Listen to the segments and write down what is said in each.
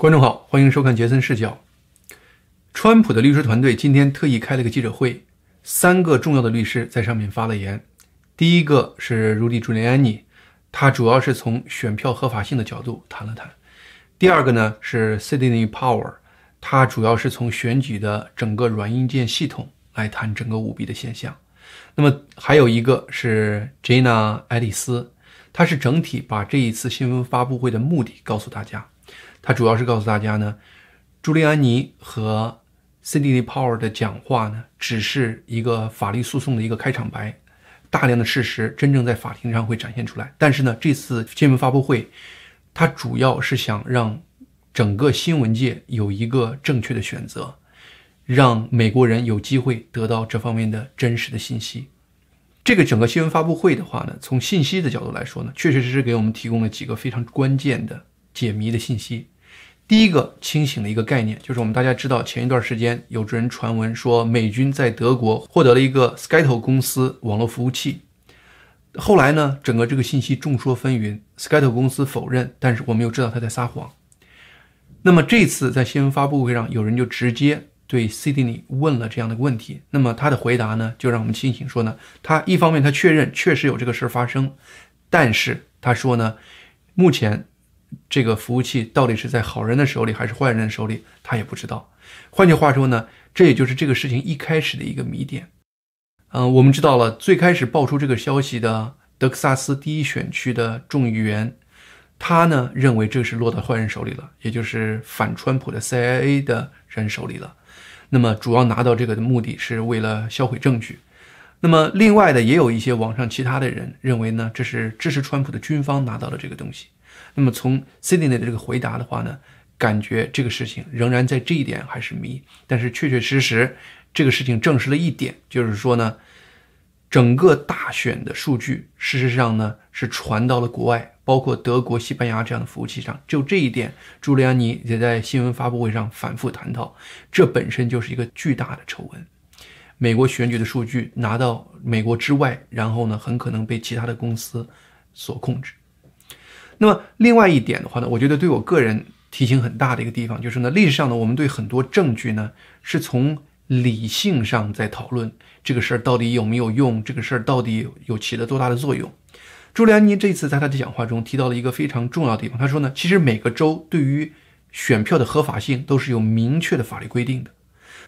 观众好，欢迎收看杰森视角。川普的律师团队今天特意开了个记者会，三个重要的律师在上面发了言。第一个是 Rudy Giuliani，他主要是从选票合法性的角度谈了谈。第二个呢是 Sidney Power，他主要是从选举的整个软硬件系统来谈整个舞弊的现象。那么还有一个是 Jana 爱丽丝，她是整体把这一次新闻发布会的目的告诉大家。他主要是告诉大家呢，朱利安尼和 Cindy Power 的讲话呢，只是一个法律诉讼的一个开场白，大量的事实真正在法庭上会展现出来。但是呢，这次新闻发布会，它主要是想让整个新闻界有一个正确的选择，让美国人有机会得到这方面的真实的信息。这个整个新闻发布会的话呢，从信息的角度来说呢，确确实实给我们提供了几个非常关键的。解谜的信息，第一个清醒的一个概念，就是我们大家知道，前一段时间有人传闻说美军在德国获得了一个 Skytel 公司网络服务器，后来呢，整个这个信息众说纷纭，Skytel 公司否认，但是我们又知道他在撒谎。那么这次在新闻发布会上，有人就直接对 Sidney 问了这样的问题，那么他的回答呢，就让我们清醒说呢，他一方面他确认确实有这个事儿发生，但是他说呢，目前。这个服务器到底是在好人的手里还是坏人的手里，他也不知道。换句话说呢，这也就是这个事情一开始的一个谜点。嗯，我们知道了，最开始爆出这个消息的德克萨斯第一选区的众议员，他呢认为这是落到坏人手里了，也就是反川普的 CIA 的人手里了。那么主要拿到这个的目的是为了销毁证据。那么另外的也有一些网上其他的人认为呢，这是支持川普的军方拿到了这个东西。那么从 Sidney 的这个回答的话呢，感觉这个事情仍然在这一点还是谜。但是确确实实，这个事情证实了一点，就是说呢，整个大选的数据事实上呢是传到了国外，包括德国、西班牙这样的服务器上。就这一点，朱利安尼也在新闻发布会上反复谈到，这本身就是一个巨大的丑闻。美国选举的数据拿到美国之外，然后呢，很可能被其他的公司所控制。那么另外一点的话呢，我觉得对我个人提醒很大的一个地方就是呢，历史上呢，我们对很多证据呢是从理性上在讨论这个事儿到底有没有用，这个事儿到底有起了多大的作用。朱利安尼这次在他的讲话中提到了一个非常重要的地方，他说呢，其实每个州对于选票的合法性都是有明确的法律规定的。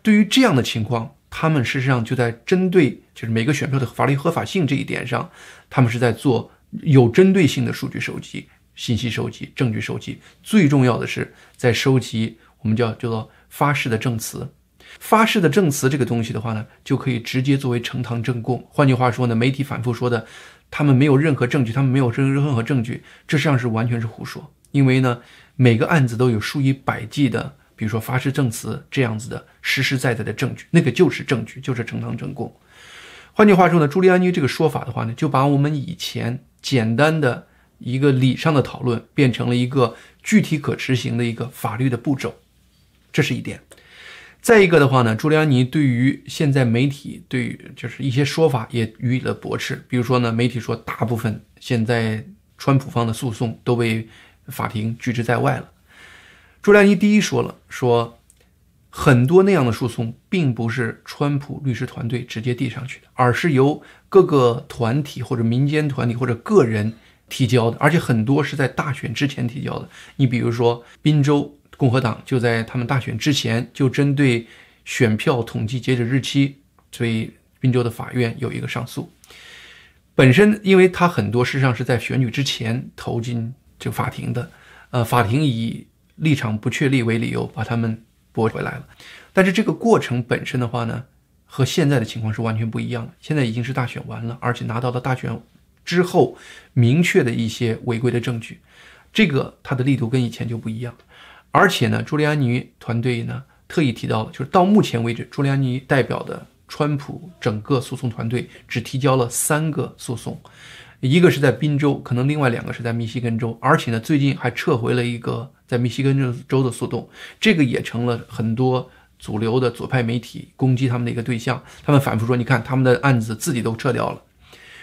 对于这样的情况，他们事实上就在针对就是每个选票的法律合法性这一点上，他们是在做有针对性的数据收集。信息收集、证据收集，最重要的是在收集我们叫叫做发誓的证词。发誓的证词这个东西的话呢，就可以直接作为呈堂证供。换句话说呢，媒体反复说的，他们没有任何证据，他们没有任任何证据，这实际上是完全是胡说。因为呢，每个案子都有数以百计的，比如说发誓证词这样子的实实在在的证据，那个就是证据，就是呈堂证供。换句话说呢，朱利安尼这个说法的话呢，就把我们以前简单的。一个理上的讨论变成了一个具体可执行的一个法律的步骤，这是一点。再一个的话呢，朱利安尼对于现在媒体对于就是一些说法也予以了驳斥。比如说呢，媒体说大部分现在川普方的诉讼都被法庭拒之在外了。朱利安尼第一说了，说很多那样的诉讼并不是川普律师团队直接递上去的，而是由各个团体或者民间团体或者个人。提交的，而且很多是在大选之前提交的。你比如说，宾州共和党就在他们大选之前就针对选票统计截止日期，所以宾州的法院有一个上诉。本身，因为他很多事实上是在选举之前投进这个法庭的，呃，法庭以立场不确立为理由把他们驳回来了。但是这个过程本身的话呢，和现在的情况是完全不一样的。现在已经是大选完了，而且拿到了大选。之后明确的一些违规的证据，这个它的力度跟以前就不一样。而且呢，朱利安尼团队呢特意提到了，就是到目前为止，朱利安尼代表的川普整个诉讼团队只提交了三个诉讼，一个是在宾州，可能另外两个是在密西根州，而且呢，最近还撤回了一个在密西根州的诉讼，这个也成了很多主流的左派媒体攻击他们的一个对象。他们反复说，你看他们的案子自己都撤掉了。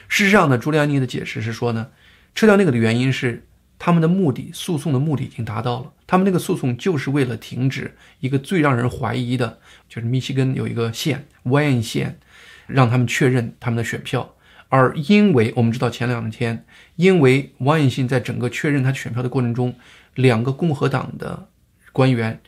事实上呢，朱利安尼的解释是说呢，撤掉那个的原因是他们的目的，诉讼的目的已经达到了。他们那个诉讼就是为了停止一个最让人怀疑的，就是密西根有一个县 Y 县，让他们确认他们的选票。而因为我们知道前两天，因为 Y 县在整个确认他选票的过程中，两个共和党的官员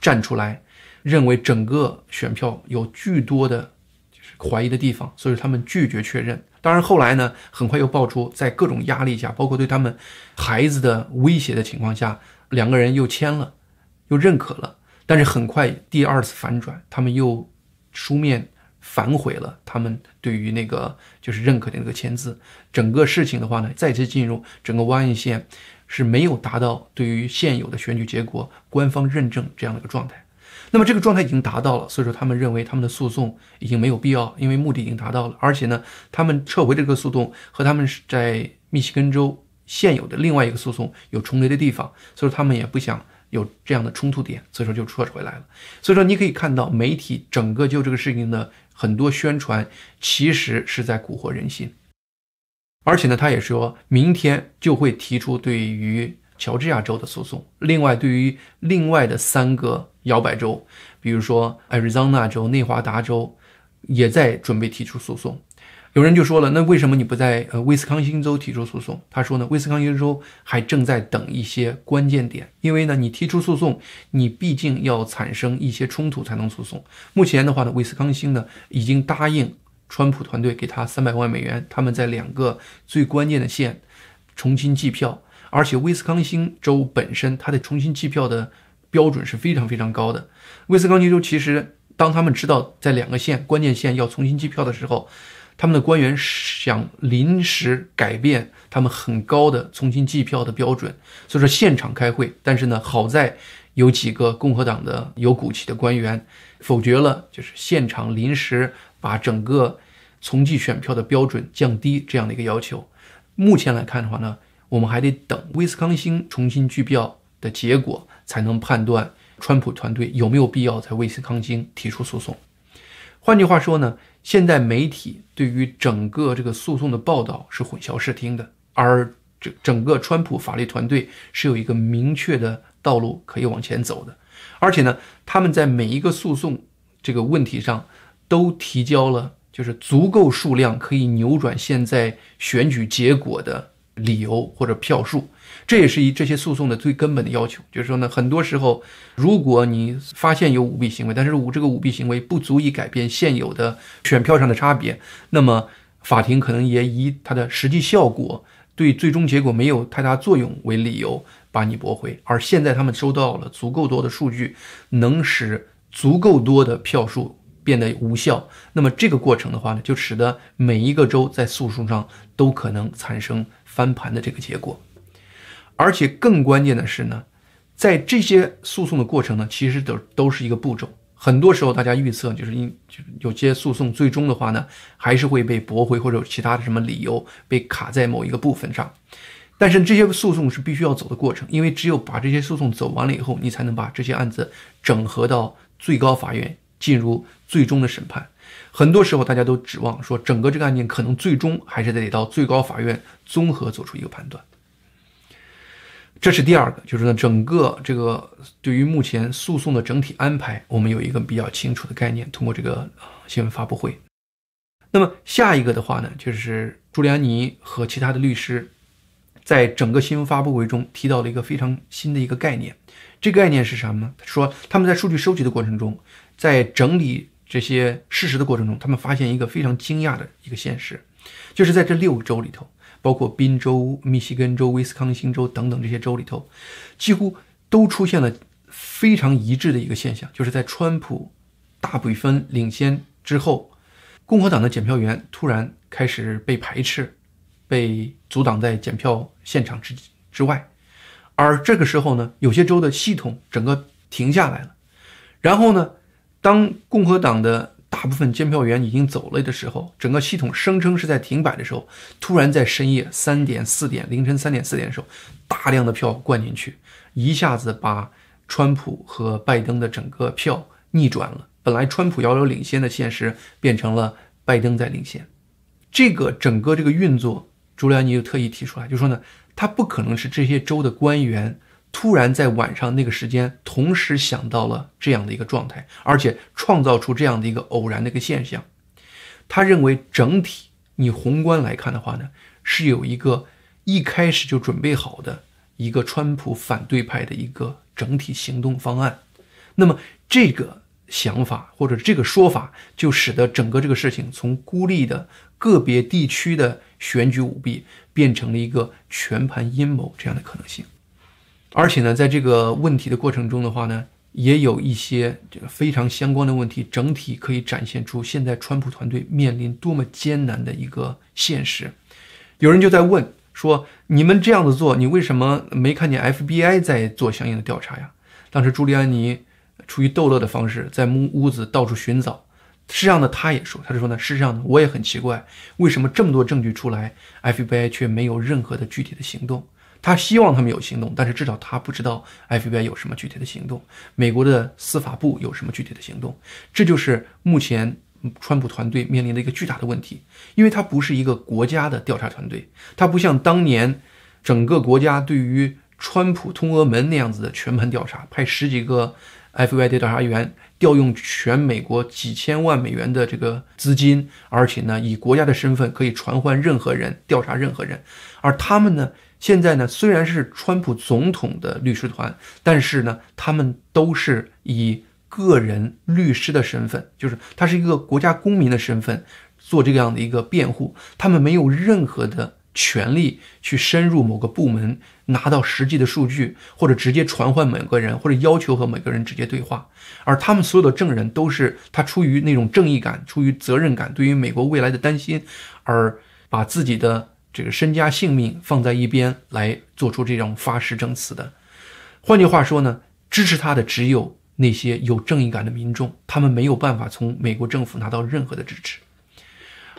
站出来，认为整个选票有巨多的，就是怀疑的地方，所以他们拒绝确认。当然，后来呢，很快又爆出，在各种压力下，包括对他们孩子的威胁的情况下，两个人又签了，又认可了。但是很快第二次反转，他们又书面反悔了他们对于那个就是认可的那个签字。整个事情的话呢，再次进入整个湾岸县是没有达到对于现有的选举结果官方认证这样的一个状态。那么这个状态已经达到了，所以说他们认为他们的诉讼已经没有必要，因为目的已经达到了。而且呢，他们撤回这个诉讼和他们是在密西根州现有的另外一个诉讼有重叠的地方，所以说他们也不想有这样的冲突点，所以说就撤回来了。所以说你可以看到媒体整个就这个事情的很多宣传，其实是在蛊惑人心。而且呢，他也说明天就会提出对于。乔治亚州的诉讼，另外对于另外的三个摇摆州，比如说艾瑞桑那州、内华达州，也在准备提出诉讼。有人就说了，那为什么你不在呃威斯康星州提出诉讼？他说呢，威斯康星州还正在等一些关键点，因为呢，你提出诉讼，你毕竟要产生一些冲突才能诉讼。目前的话呢，威斯康星呢已经答应川普团队给他三百万美元，他们在两个最关键的县重新计票。而且威斯康星州本身，它的重新计票的标准是非常非常高的。威斯康星州其实，当他们知道在两个县关键县要重新计票的时候，他们的官员想临时改变他们很高的重新计票的标准，所以说现场开会。但是呢，好在有几个共和党的有骨气的官员否决了，就是现场临时把整个重计选票的标准降低这样的一个要求。目前来看的话呢。我们还得等威斯康星重新计票的结果，才能判断川普团队有没有必要在威斯康星提出诉讼。换句话说呢，现在媒体对于整个这个诉讼的报道是混淆视听的，而整整个川普法律团队是有一个明确的道路可以往前走的。而且呢，他们在每一个诉讼这个问题上都提交了就是足够数量可以扭转现在选举结果的。理由或者票数，这也是一这些诉讼的最根本的要求。就是说呢，很多时候，如果你发现有舞弊行为，但是舞这个舞弊行为不足以改变现有的选票上的差别，那么法庭可能也以它的实际效果对最终结果没有太大作用为理由把你驳回。而现在他们收到了足够多的数据，能使足够多的票数。变得无效，那么这个过程的话呢，就使得每一个州在诉讼上都可能产生翻盘的这个结果。而且更关键的是呢，在这些诉讼的过程呢，其实都都是一个步骤。很多时候大家预测就是因就有些诉讼最终的话呢，还是会被驳回或者有其他的什么理由被卡在某一个部分上。但是这些诉讼是必须要走的过程，因为只有把这些诉讼走完了以后，你才能把这些案子整合到最高法院。进入最终的审判，很多时候大家都指望说，整个这个案件可能最终还是得到最高法院综合做出一个判断。这是第二个，就是呢，整个这个对于目前诉讼的整体安排，我们有一个比较清楚的概念。通过这个新闻发布会，那么下一个的话呢，就是朱利安尼和其他的律师在整个新闻发布会中提到了一个非常新的一个概念。这个概念是什么呢？说他们在数据收集的过程中。在整理这些事实的过程中，他们发现一个非常惊讶的一个现实，就是在这六个州里头，包括宾州、密西根州、威斯康星州等等这些州里头，几乎都出现了非常一致的一个现象，就是在川普大比分领先之后，共和党的检票员突然开始被排斥，被阻挡在检票现场之之外，而这个时候呢，有些州的系统整个停下来了，然后呢？当共和党的大部分监票员已经走了的时候，整个系统声称是在停摆的时候，突然在深夜三点、四点、凌晨三点、四点的时候，大量的票灌进去，一下子把川普和拜登的整个票逆转了。本来川普遥遥领先的现实，变成了拜登在领先。这个整个这个运作。朱利安尼就特意提出来，就说呢，他不可能是这些州的官员突然在晚上那个时间同时想到了这样的一个状态，而且创造出这样的一个偶然的一个现象。他认为整体你宏观来看的话呢，是有一个一开始就准备好的一个川普反对派的一个整体行动方案。那么这个想法或者这个说法，就使得整个这个事情从孤立的个别地区的选举舞弊，变成了一个全盘阴谋这样的可能性。而且呢，在这个问题的过程中的话呢，也有一些这个非常相关的问题，整体可以展现出现在川普团队面临多么艰难的一个现实。有人就在问说：“你们这样子做，你为什么没看见 FBI 在做相应的调查呀？”当时朱利安尼。出于逗乐的方式，在木屋子到处寻找。事实上呢，他也说，他就说呢，事实上呢，我也很奇怪，为什么这么多证据出来，FBI 却没有任何的具体的行动？他希望他们有行动，但是至少他不知道 FBI 有什么具体的行动，美国的司法部有什么具体的行动。这就是目前川普团队面临的一个巨大的问题，因为它不是一个国家的调查团队，它不像当年整个国家对于川普通俄门那样子的全盘调查，派十几个。FBI 调查员调用全美国几千万美元的这个资金，而且呢，以国家的身份可以传唤任何人调查任何人。而他们呢，现在呢，虽然是川普总统的律师团，但是呢，他们都是以个人律师的身份，就是他是一个国家公民的身份做这样的一个辩护。他们没有任何的。权利去深入某个部门，拿到实际的数据，或者直接传唤某个人，或者要求和每个人直接对话。而他们所有的证人都是他出于那种正义感、出于责任感，对于美国未来的担心，而把自己的这个身家性命放在一边来做出这种发誓证词的。换句话说呢，支持他的只有那些有正义感的民众，他们没有办法从美国政府拿到任何的支持。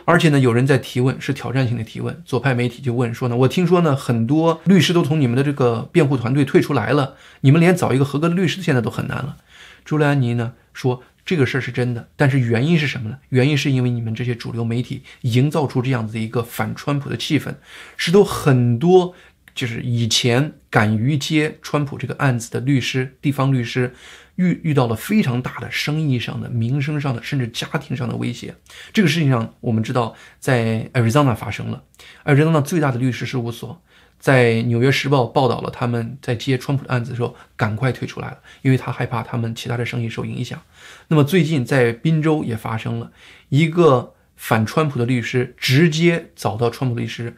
而且呢，有人在提问，是挑战性的提问。左派媒体就问说呢，我听说呢，很多律师都从你们的这个辩护团队退出来了，你们连找一个合格的律师现在都很难了。朱利安尼呢说这个事儿是真的，但是原因是什么呢？原因是因为你们这些主流媒体营造出这样子的一个反川普的气氛，使得很多就是以前敢于接川普这个案子的律师、地方律师。遇遇到了非常大的生意上的、名声上的，甚至家庭上的威胁。这个事情上，我们知道在 Arizona 发生了。Arizona 最大的律师事务所，在《纽约时报》报道了他们在接川普的案子的时候，赶快退出来了，因为他害怕他们其他的生意受影响。那么最近在宾州也发生了一个反川普的律师，直接找到川普律师，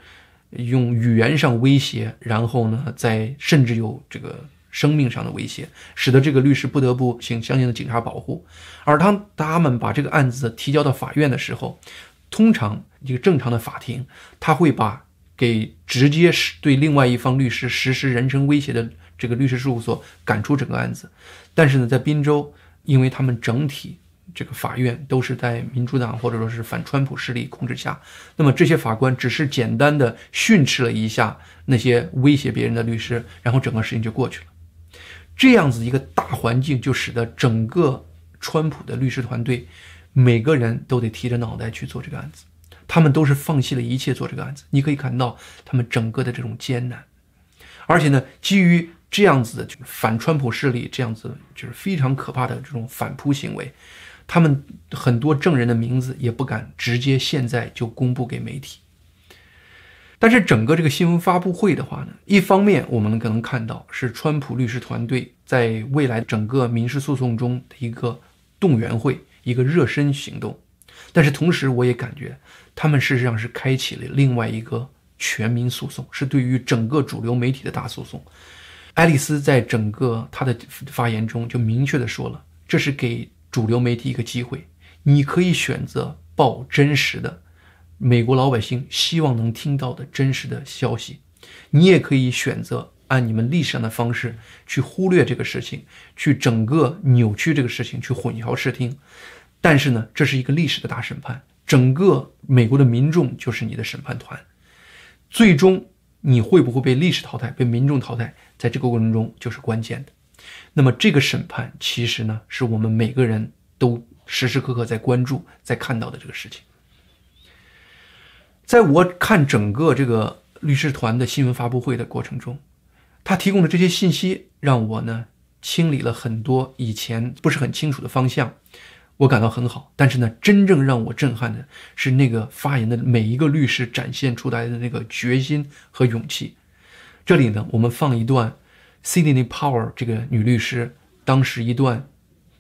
用语言上威胁，然后呢，在甚至有这个。生命上的威胁，使得这个律师不得不请相应的警察保护。而当他们把这个案子提交到法院的时候，通常一个正常的法庭，他会把给直接是对另外一方律师实施人身威胁的这个律师事务所赶出整个案子。但是呢，在宾州，因为他们整体这个法院都是在民主党或者说是反川普势力控制下，那么这些法官只是简单的训斥了一下那些威胁别人的律师，然后整个事情就过去了。这样子一个大环境，就使得整个川普的律师团队，每个人都得提着脑袋去做这个案子，他们都是放弃了一切做这个案子。你可以看到他们整个的这种艰难，而且呢，基于这样子的就是反川普势力，这样子就是非常可怕的这种反扑行为，他们很多证人的名字也不敢直接现在就公布给媒体。但是整个这个新闻发布会的话呢，一方面我们可能看到是川普律师团队在未来整个民事诉讼中的一个动员会、一个热身行动，但是同时我也感觉他们事实上是开启了另外一个全民诉讼，是对于整个主流媒体的大诉讼。爱丽丝在整个她的发言中就明确的说了，这是给主流媒体一个机会，你可以选择报真实的。美国老百姓希望能听到的真实的消息，你也可以选择按你们历史上的方式去忽略这个事情，去整个扭曲这个事情，去混淆视听。但是呢，这是一个历史的大审判，整个美国的民众就是你的审判团。最终你会不会被历史淘汰，被民众淘汰，在这个过程中就是关键的。那么这个审判其实呢，是我们每个人都时时刻刻在关注、在看到的这个事情。在我看整个这个律师团的新闻发布会的过程中，他提供的这些信息让我呢清理了很多以前不是很清楚的方向，我感到很好。但是呢，真正让我震撼的是那个发言的每一个律师展现出来的那个决心和勇气。这里呢，我们放一段 Sydney Power 这个女律师当时一段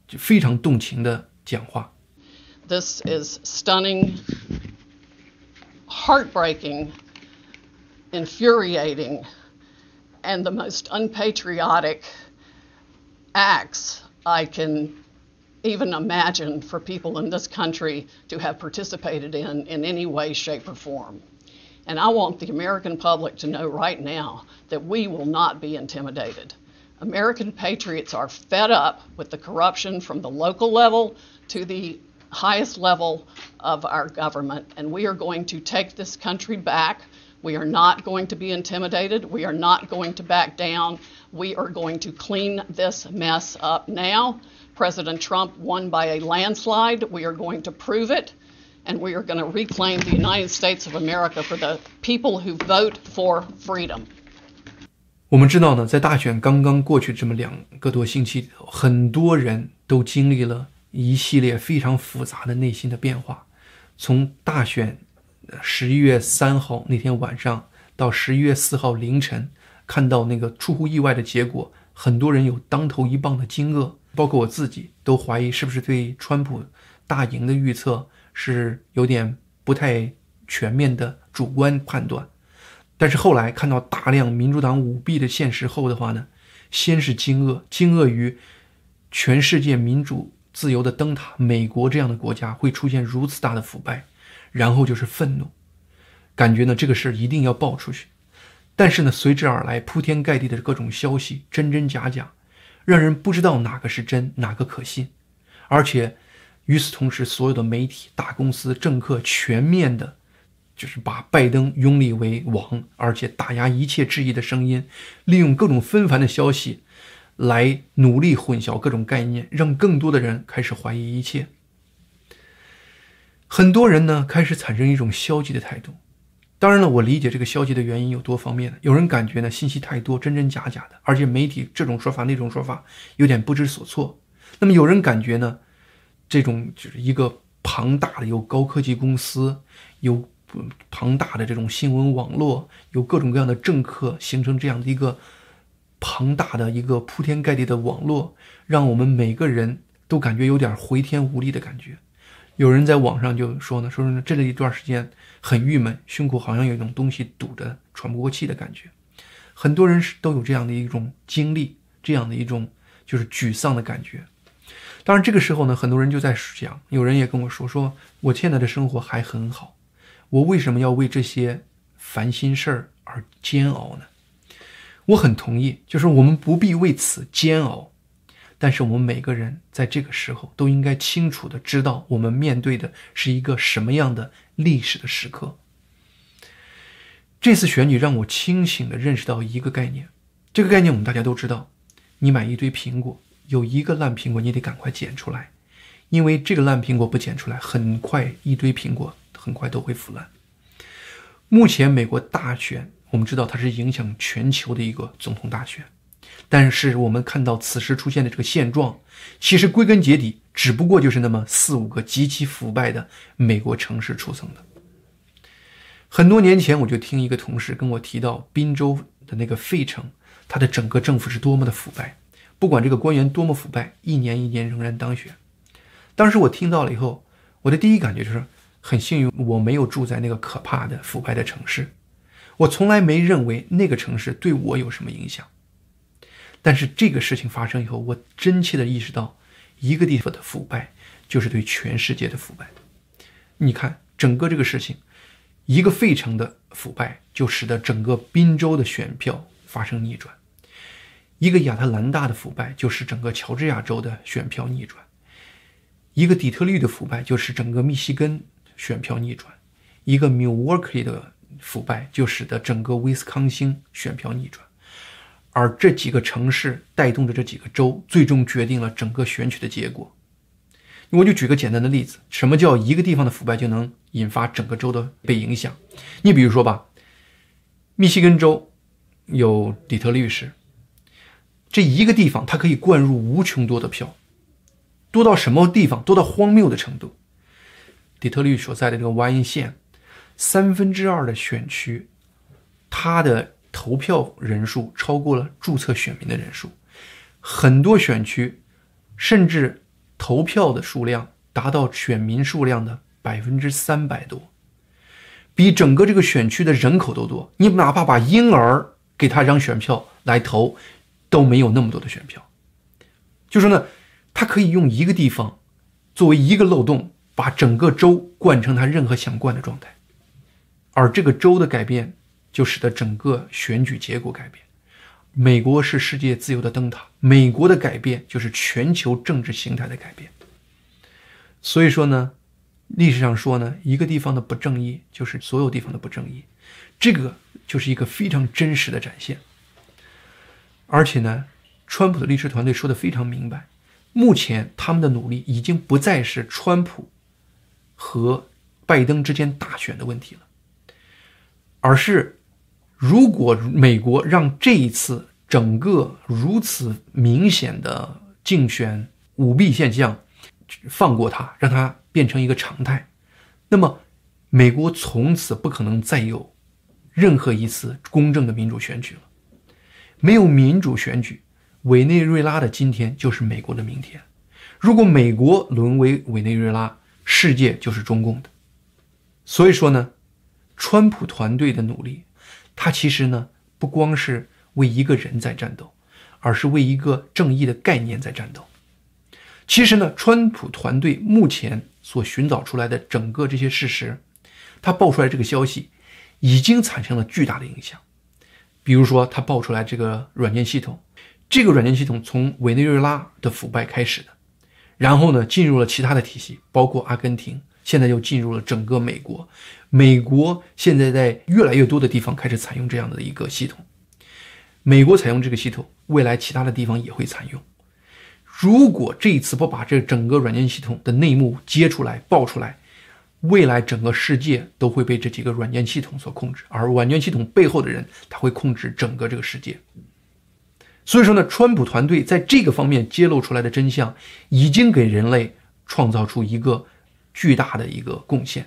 就非常动情的讲话。This is stunning. heartbreaking, infuriating, and the most unpatriotic acts I can even imagined for people in this country to have participated in in any way, shape, or form. And I want the American public to know right now that we will not be intimidated. American patriots are fed up with the corruption from the local level to the highest level of our government, and we are going to take this country back. We are not going to be intimidated. We are not going to back down. We are going to clean this mess up now. President Trump won by a landslide. We are going to prove it. And we are going to reclaim the United States of America for the people who vote for freedom. 我们知道呢，在大选刚刚过去这么两个多星期，很多人都经历了一系列非常复杂的内心的变化，从大选 十一月三号那天晚上到十一月四号凌晨，看到那个出乎意外的结果，很多人有当头一棒的惊愕，包括我自己都怀疑是不是对川普大赢的预测是有点不太全面的主观判断。但是后来看到大量民主党舞弊的现实后的话呢，先是惊愕，惊愕于全世界民主。自由的灯塔，美国这样的国家会出现如此大的腐败，然后就是愤怒，感觉呢这个事一定要爆出去。但是呢，随之而来铺天盖地的各种消息，真真假假，让人不知道哪个是真，哪个可信。而且与此同时，所有的媒体、大公司、政客全面的，就是把拜登拥立为王，而且打压一切质疑的声音，利用各种纷繁的消息。来努力混淆各种概念，让更多的人开始怀疑一切。很多人呢开始产生一种消极的态度。当然了，我理解这个消极的原因有多方面的。有人感觉呢信息太多，真真假假的，而且媒体这种说法那种说法有点不知所措。那么有人感觉呢，这种就是一个庞大的有高科技公司，有庞大的这种新闻网络，有各种各样的政客形成这样的一个。庞大的一个铺天盖地的网络，让我们每个人都感觉有点回天无力的感觉。有人在网上就说呢，说呢这一段时间很郁闷，胸口好像有一种东西堵着，喘不过气的感觉。很多人是都有这样的一种经历，这样的一种就是沮丧的感觉。当然，这个时候呢，很多人就在想，有人也跟我说，说我现在的生活还很好，我为什么要为这些烦心事儿而煎熬呢？我很同意，就是我们不必为此煎熬，但是我们每个人在这个时候都应该清楚的知道，我们面对的是一个什么样的历史的时刻。这次选举让我清醒的认识到一个概念，这个概念我们大家都知道：你买一堆苹果，有一个烂苹果，你得赶快捡出来，因为这个烂苹果不捡出来，很快一堆苹果很快都会腐烂。目前美国大选。我们知道它是影响全球的一个总统大选，但是我们看到此时出现的这个现状，其实归根结底只不过就是那么四五个极其腐败的美国城市促成的。很多年前我就听一个同事跟我提到宾州的那个费城，它的整个政府是多么的腐败，不管这个官员多么腐败，一年一年仍然当选。当时我听到了以后，我的第一感觉就是很幸运，我没有住在那个可怕的腐败的城市。我从来没认为那个城市对我有什么影响，但是这个事情发生以后，我真切的意识到，一个地方的腐败就是对全世界的腐败。你看，整个这个事情，一个费城的腐败就使得整个宾州的选票发生逆转；一个亚特兰大的腐败就使整个乔治亚州的选票逆转；一个底特律的腐败就使整个密西根选票逆转；一个 Milwaukee 的。腐败就使得整个威斯康星选票逆转，而这几个城市带动着这几个州，最终决定了整个选举的结果。我就举个简单的例子，什么叫一个地方的腐败就能引发整个州的被影响？你比如说吧，密西根州有底特律市，这一个地方它可以灌入无穷多的票，多到什么地方？多到荒谬的程度。底特律所在的这个瓦因县，三分之二的选区，它的投票人数超过了注册选民的人数，很多选区甚至。投票的数量达到选民数量的百分之三百多，比整个这个选区的人口都多。你哪怕把婴儿给他一张选票来投，都没有那么多的选票。就说呢，他可以用一个地方作为一个漏洞，把整个州灌成他任何想灌的状态。而这个州的改变，就使得整个选举结果改变。美国是世界自由的灯塔，美国的改变就是全球政治形态的改变。所以说呢，历史上说呢，一个地方的不正义就是所有地方的不正义，这个就是一个非常真实的展现。而且呢，川普的律师团队说的非常明白，目前他们的努力已经不再是川普和拜登之间大选的问题了，而是。如果美国让这一次整个如此明显的竞选舞弊现象放过他，让他变成一个常态，那么美国从此不可能再有任何一次公正的民主选举了。没有民主选举，委内瑞拉的今天就是美国的明天。如果美国沦为委内瑞拉，世界就是中共的。所以说呢，川普团队的努力。他其实呢，不光是为一个人在战斗，而是为一个正义的概念在战斗。其实呢，川普团队目前所寻找出来的整个这些事实，他爆出来这个消息，已经产生了巨大的影响。比如说，他爆出来这个软件系统，这个软件系统从委内瑞拉的腐败开始的，然后呢，进入了其他的体系，包括阿根廷。现在又进入了整个美国，美国现在在越来越多的地方开始采用这样的一个系统。美国采用这个系统，未来其他的地方也会采用。如果这一次不把这整个软件系统的内幕揭出来、爆出来，未来整个世界都会被这几个软件系统所控制，而软件系统背后的人，他会控制整个这个世界。所以说呢，川普团队在这个方面揭露出来的真相，已经给人类创造出一个。巨大的一个贡献。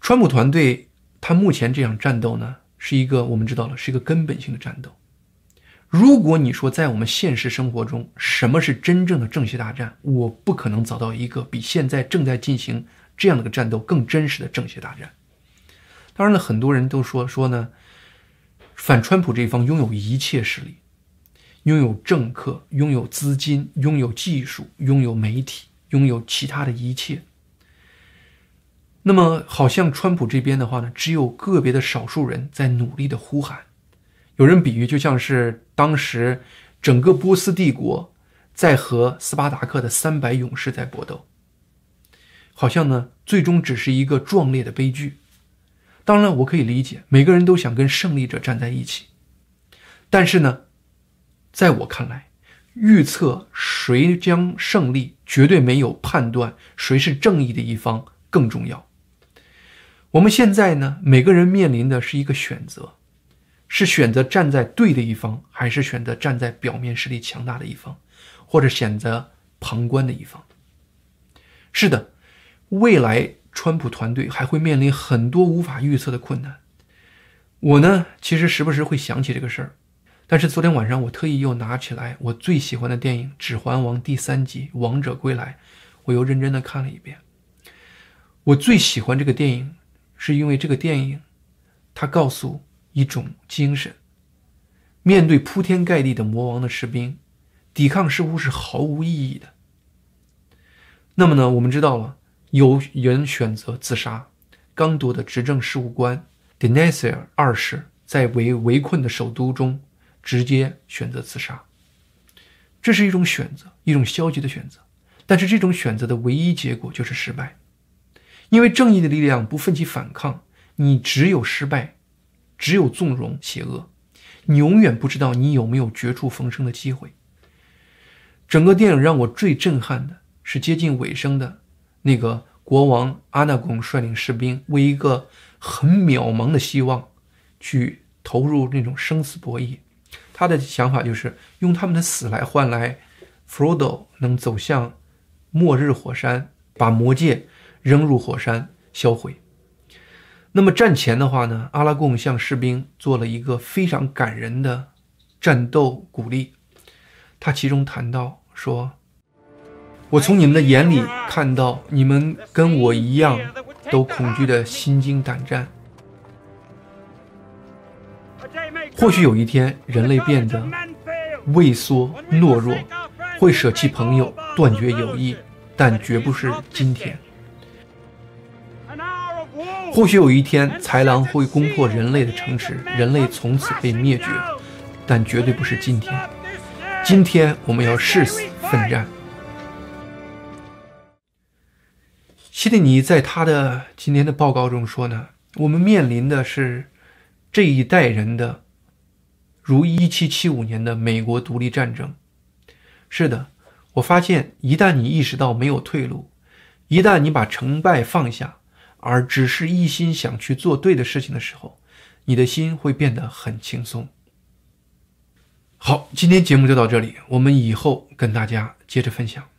川普团队他目前这场战斗呢，是一个我们知道了是一个根本性的战斗。如果你说在我们现实生活中什么是真正的正邪大战，我不可能找到一个比现在正在进行这样的个战斗更真实的正邪大战。当然了，很多人都说说呢，反川普这一方拥有一切实力，拥有政客，拥有资金，拥有技术，拥有媒体。拥有其他的一切，那么好像川普这边的话呢，只有个别的少数人在努力的呼喊。有人比喻，就像是当时整个波斯帝国在和斯巴达克的三百勇士在搏斗，好像呢，最终只是一个壮烈的悲剧。当然，我可以理解，每个人都想跟胜利者站在一起，但是呢，在我看来。预测谁将胜利，绝对没有判断谁是正义的一方更重要。我们现在呢，每个人面临的是一个选择，是选择站在对的一方，还是选择站在表面实力强大的一方，或者选择旁观的一方？是的，未来川普团队还会面临很多无法预测的困难。我呢，其实时不时会想起这个事儿。但是昨天晚上，我特意又拿起来我最喜欢的电影《指环王》第三集《王者归来》，我又认真的看了一遍。我最喜欢这个电影，是因为这个电影，它告诉一种精神：面对铺天盖地的魔王的士兵，抵抗似乎是毫无意义的。那么呢，我们知道了，有人选择自杀。刚铎的执政事务官 d e n i s e r 二世在围围困的首都中。直接选择自杀，这是一种选择，一种消极的选择。但是这种选择的唯一结果就是失败，因为正义的力量不奋起反抗，你只有失败，只有纵容邪恶，你永远不知道你有没有绝处逢生的机会。整个电影让我最震撼的是接近尾声的。那个国王阿纳贡率领士兵，为一个很渺茫的希望，去投入那种生死博弈。他的想法就是用他们的死来换来弗罗多能走向末日火山，把魔戒扔入火山销毁。那么战前的话呢，阿拉贡向士兵做了一个非常感人的战斗鼓励。他其中谈到说：“我从你们的眼里看到，你们跟我一样，都恐惧的心惊胆战。或许有一天，人类变得畏缩懦弱，会舍弃朋友，断绝友谊，但绝不是今天。”或许有一天，豺狼会攻破人类的城池，人类从此被灭绝，但绝对不是今天。今天我们要誓死奋战。希特尼在他的今天的报告中说呢，我们面临的是这一代人的如1775年的美国独立战争。是的，我发现一旦你意识到没有退路，一旦你把成败放下。而只是一心想去做对的事情的时候，你的心会变得很轻松。好，今天节目就到这里，我们以后跟大家接着分享。